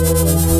Música